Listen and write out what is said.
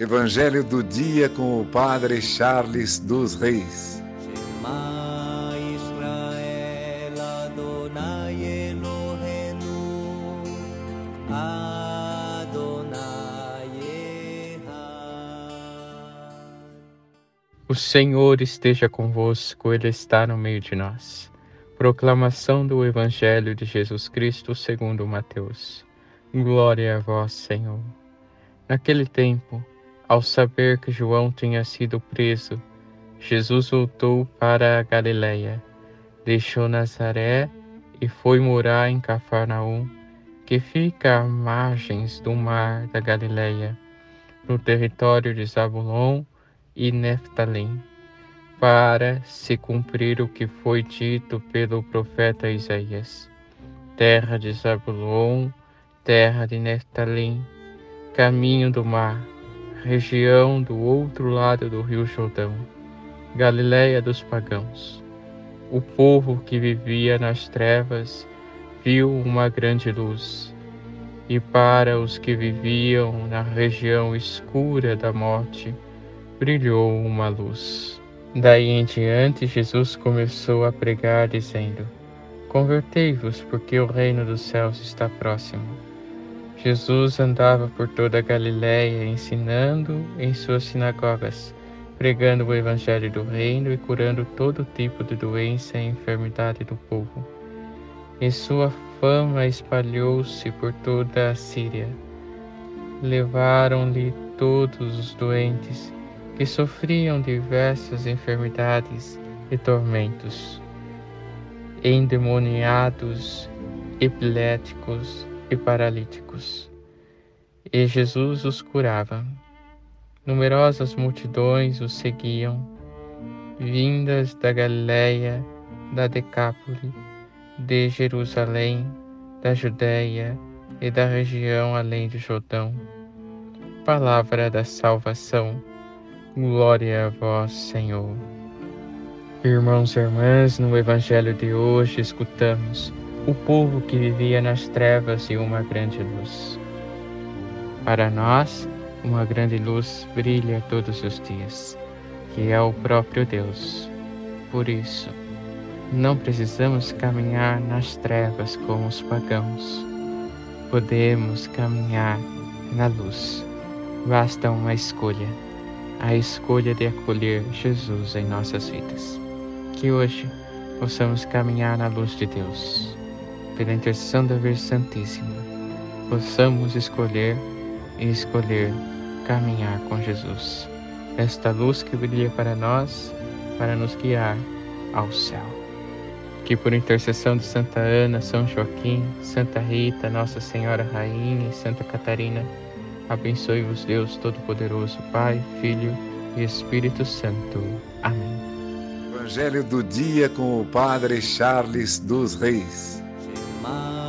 Evangelho do dia com o Padre Charles dos Reis. O Senhor esteja convosco, Ele está no meio de nós. Proclamação do Evangelho de Jesus Cristo segundo Mateus. Glória a vós, Senhor. Naquele tempo, ao saber que João tinha sido preso, Jesus voltou para a Galiléia, deixou Nazaré e foi morar em Cafarnaum, que fica às margens do mar da Galiléia, no território de Zabulon e Neftalim, para se cumprir o que foi dito pelo profeta Isaías. Terra de Zabulon, terra de Neftalim, caminho do mar, região do outro lado do rio Jordão, Galiléia dos pagãos. O povo que vivia nas trevas viu uma grande luz, e para os que viviam na região escura da morte, brilhou uma luz. Daí em diante, Jesus começou a pregar, dizendo: Convertei-vos, porque o reino dos céus está próximo. Jesus andava por toda a Galiléia, ensinando em suas sinagogas, pregando o evangelho do reino e curando todo tipo de doença e enfermidade do povo. E sua fama espalhou-se por toda a Síria. Levaram-lhe todos os doentes que sofriam diversas enfermidades e tormentos, endemoniados, epiléticos, e paralíticos. E Jesus os curava. Numerosas multidões os seguiam, vindas da Galiléia, da Decápole, de Jerusalém, da Judéia e da região além de Jordão. Palavra da salvação. Glória a vós, Senhor. Irmãos e irmãs, no Evangelho de hoje escutamos o povo que vivia nas trevas e uma grande luz. Para nós, uma grande luz brilha todos os dias, que é o próprio Deus. Por isso, não precisamos caminhar nas trevas como os pagãos. Podemos caminhar na luz. Basta uma escolha, a escolha de acolher Jesus em nossas vidas. Que hoje possamos caminhar na luz de Deus pela intercessão da Virgem Santíssima, possamos escolher e escolher caminhar com Jesus. Esta luz que brilha para nós, para nos guiar ao céu. Que por intercessão de Santa Ana, São Joaquim, Santa Rita, Nossa Senhora Rainha e Santa Catarina, abençoe-vos Deus Todo-Poderoso, Pai, Filho e Espírito Santo. Amém. Evangelho do dia com o Padre Charles dos Reis. My